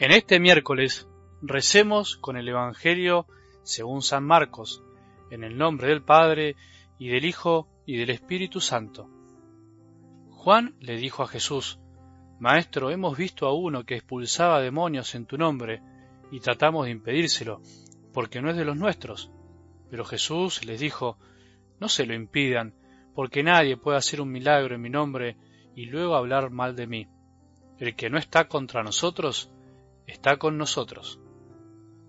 En este miércoles recemos con el Evangelio según San Marcos, en el nombre del Padre, y del Hijo, y del Espíritu Santo. Juan le dijo a Jesús, Maestro, hemos visto a uno que expulsaba demonios en tu nombre, y tratamos de impedírselo, porque no es de los nuestros. Pero Jesús les dijo, No se lo impidan, porque nadie puede hacer un milagro en mi nombre y luego hablar mal de mí. El que no está contra nosotros, está con nosotros.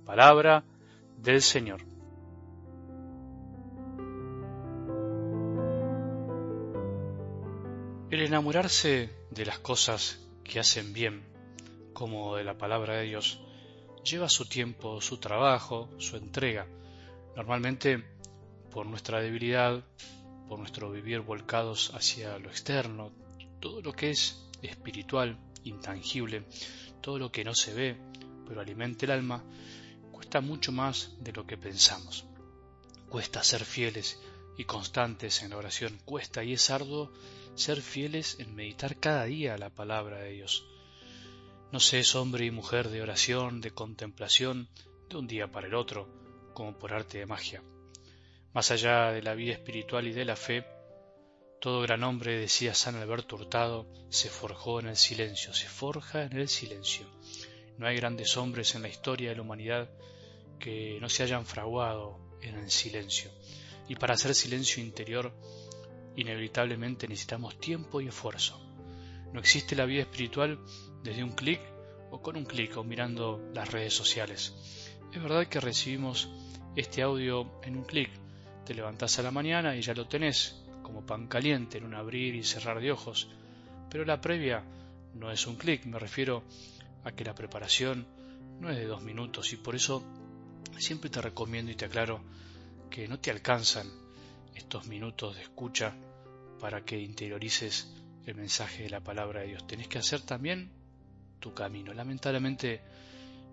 Palabra del Señor. El enamorarse de las cosas que hacen bien, como de la palabra de Dios, lleva su tiempo, su trabajo, su entrega. Normalmente por nuestra debilidad, por nuestro vivir volcados hacia lo externo, todo lo que es espiritual, intangible, todo lo que no se ve, pero alimenta el alma, cuesta mucho más de lo que pensamos. Cuesta ser fieles y constantes en la oración, cuesta y es arduo ser fieles en meditar cada día la palabra de Dios. No se es hombre y mujer de oración, de contemplación, de un día para el otro, como por arte de magia. Más allá de la vida espiritual y de la fe, todo gran hombre, decía San Alberto Hurtado, se forjó en el silencio, se forja en el silencio. No hay grandes hombres en la historia de la humanidad que no se hayan fraguado en el silencio. Y para hacer silencio interior, inevitablemente necesitamos tiempo y esfuerzo. No existe la vida espiritual desde un clic o con un clic o mirando las redes sociales. Es verdad que recibimos este audio en un clic. Te levantás a la mañana y ya lo tenés, como pan caliente en un abrir y cerrar de ojos, pero la previa no es un clic, me refiero a que la preparación no es de dos minutos y por eso siempre te recomiendo y te aclaro que no te alcanzan estos minutos de escucha para que interiorices el mensaje de la palabra de Dios. Tenés que hacer también tu camino. Lamentablemente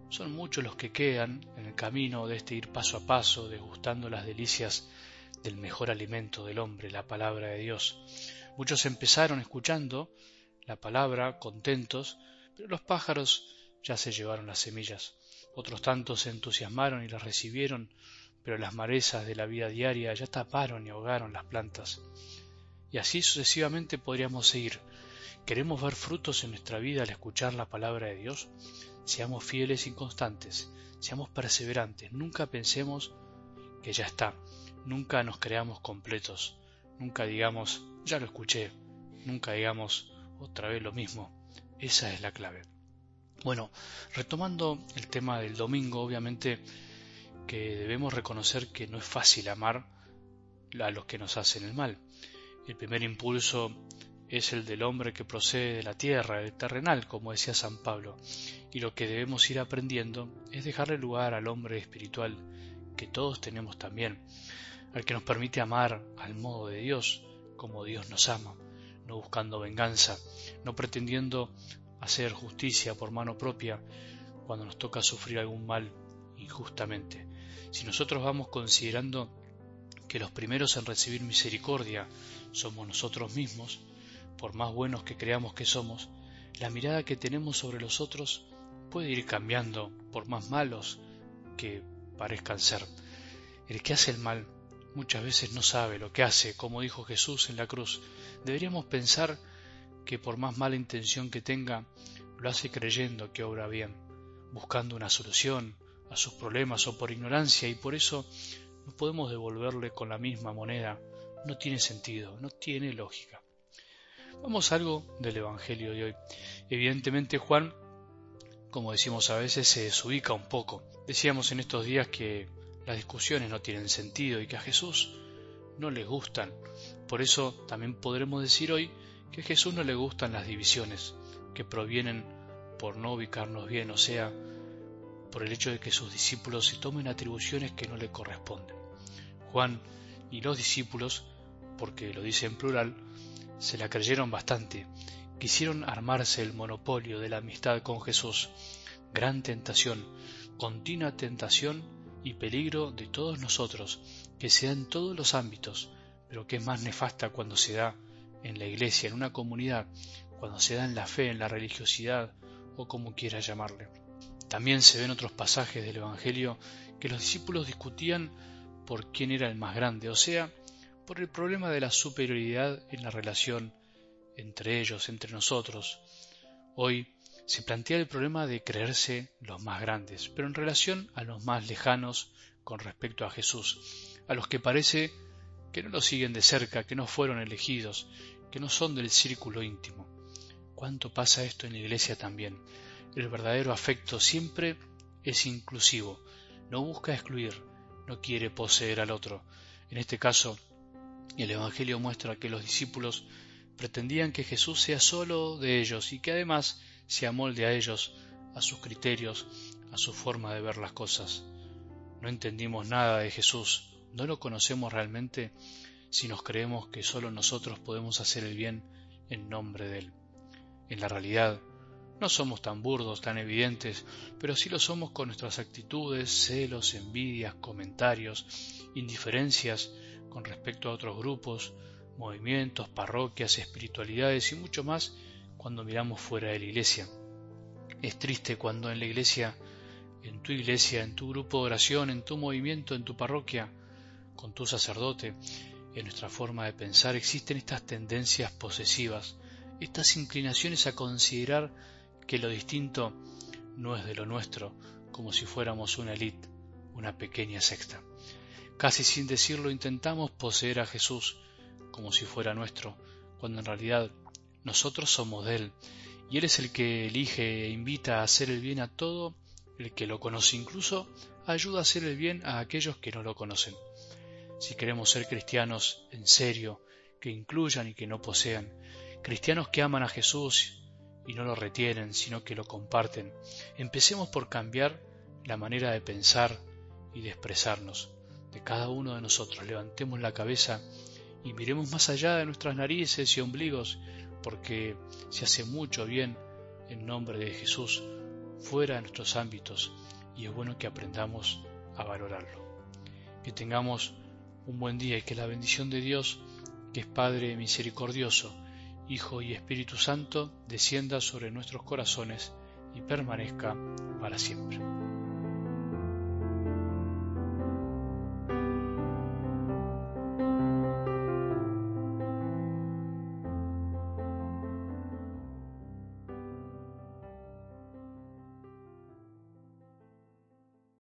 son muchos los que quedan en el camino de este ir paso a paso, degustando las delicias del mejor alimento del hombre, la palabra de Dios. Muchos empezaron escuchando la palabra contentos, pero los pájaros ya se llevaron las semillas. Otros tantos se entusiasmaron y las recibieron, pero las marezas de la vida diaria ya taparon y ahogaron las plantas. Y así sucesivamente podríamos seguir. ¿Queremos ver frutos en nuestra vida al escuchar la palabra de Dios? Seamos fieles y constantes, seamos perseverantes, nunca pensemos que ya está, Nunca nos creamos completos, nunca digamos, ya lo escuché, nunca digamos otra vez lo mismo. Esa es la clave. Bueno, retomando el tema del domingo, obviamente que debemos reconocer que no es fácil amar a los que nos hacen el mal. El primer impulso es el del hombre que procede de la tierra, el terrenal, como decía San Pablo, y lo que debemos ir aprendiendo es dejarle lugar al hombre espiritual que todos tenemos también, al que nos permite amar al modo de Dios, como Dios nos ama, no buscando venganza, no pretendiendo hacer justicia por mano propia cuando nos toca sufrir algún mal injustamente. Si nosotros vamos considerando que los primeros en recibir misericordia somos nosotros mismos, por más buenos que creamos que somos, la mirada que tenemos sobre los otros puede ir cambiando por más malos que parezcan ser. El que hace el mal muchas veces no sabe lo que hace, como dijo Jesús en la cruz. Deberíamos pensar que por más mala intención que tenga, lo hace creyendo que obra bien, buscando una solución a sus problemas o por ignorancia y por eso no podemos devolverle con la misma moneda. No tiene sentido, no tiene lógica. Vamos a algo del Evangelio de hoy. Evidentemente Juan, como decimos a veces, se desubica un poco. Decíamos en estos días que las discusiones no tienen sentido y que a Jesús no le gustan. Por eso también podremos decir hoy que a Jesús no le gustan las divisiones que provienen por no ubicarnos bien, o sea, por el hecho de que sus discípulos se tomen atribuciones que no le corresponden. Juan y los discípulos, porque lo dice en plural, se la creyeron bastante, quisieron armarse el monopolio de la amistad con Jesús. Gran tentación, continua tentación y peligro de todos nosotros, que se da en todos los ámbitos, pero que es más nefasta cuando se da en la iglesia, en una comunidad, cuando se da en la fe, en la religiosidad o como quiera llamarle. También se ven otros pasajes del Evangelio que los discípulos discutían por quién era el más grande, o sea, por el problema de la superioridad en la relación entre ellos, entre nosotros. Hoy se plantea el problema de creerse los más grandes, pero en relación a los más lejanos con respecto a Jesús, a los que parece que no lo siguen de cerca, que no fueron elegidos, que no son del círculo íntimo. ¿Cuánto pasa esto en la iglesia también? El verdadero afecto siempre es inclusivo, no busca excluir, no quiere poseer al otro. En este caso, el Evangelio muestra que los discípulos pretendían que Jesús sea solo de ellos y que además se amolde a ellos, a sus criterios, a su forma de ver las cosas. No entendimos nada de Jesús, no lo conocemos realmente si nos creemos que solo nosotros podemos hacer el bien en nombre de Él. En la realidad, no somos tan burdos, tan evidentes, pero sí lo somos con nuestras actitudes, celos, envidias, comentarios, indiferencias con respecto a otros grupos, movimientos, parroquias, espiritualidades y mucho más cuando miramos fuera de la iglesia. Es triste cuando en la iglesia, en tu iglesia, en tu grupo de oración, en tu movimiento, en tu parroquia, con tu sacerdote, en nuestra forma de pensar existen estas tendencias posesivas, estas inclinaciones a considerar que lo distinto no es de lo nuestro, como si fuéramos una élite, una pequeña secta. Casi sin decirlo intentamos poseer a Jesús como si fuera nuestro, cuando en realidad nosotros somos de Él, y Él es el que elige e invita a hacer el bien a todo el que lo conoce, incluso ayuda a hacer el bien a aquellos que no lo conocen. Si queremos ser cristianos en serio, que incluyan y que no posean, cristianos que aman a Jesús y no lo retienen, sino que lo comparten. Empecemos por cambiar la manera de pensar y de expresarnos de cada uno de nosotros. Levantemos la cabeza y miremos más allá de nuestras narices y ombligos, porque se hace mucho bien en nombre de Jesús fuera de nuestros ámbitos y es bueno que aprendamos a valorarlo. Que tengamos un buen día y que la bendición de Dios, que es Padre misericordioso, Hijo y Espíritu Santo, descienda sobre nuestros corazones y permanezca para siempre.